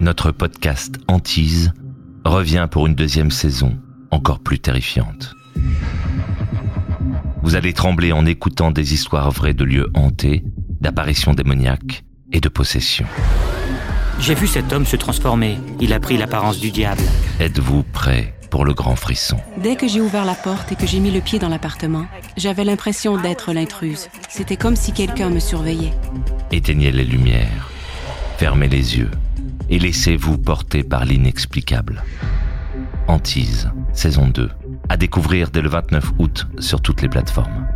Notre podcast Antise revient pour une deuxième saison encore plus terrifiante. Vous allez trembler en écoutant des histoires vraies de lieux hantés, d'apparitions démoniaques et de possessions. J'ai vu cet homme se transformer. Il a pris l'apparence du diable. Êtes-vous prêt pour le grand frisson? Dès que j'ai ouvert la porte et que j'ai mis le pied dans l'appartement, j'avais l'impression d'être l'intruse. C'était comme si quelqu'un me surveillait. Éteignez les lumières, fermez les yeux et laissez-vous porter par l'inexplicable. Antise, saison 2, à découvrir dès le 29 août sur toutes les plateformes.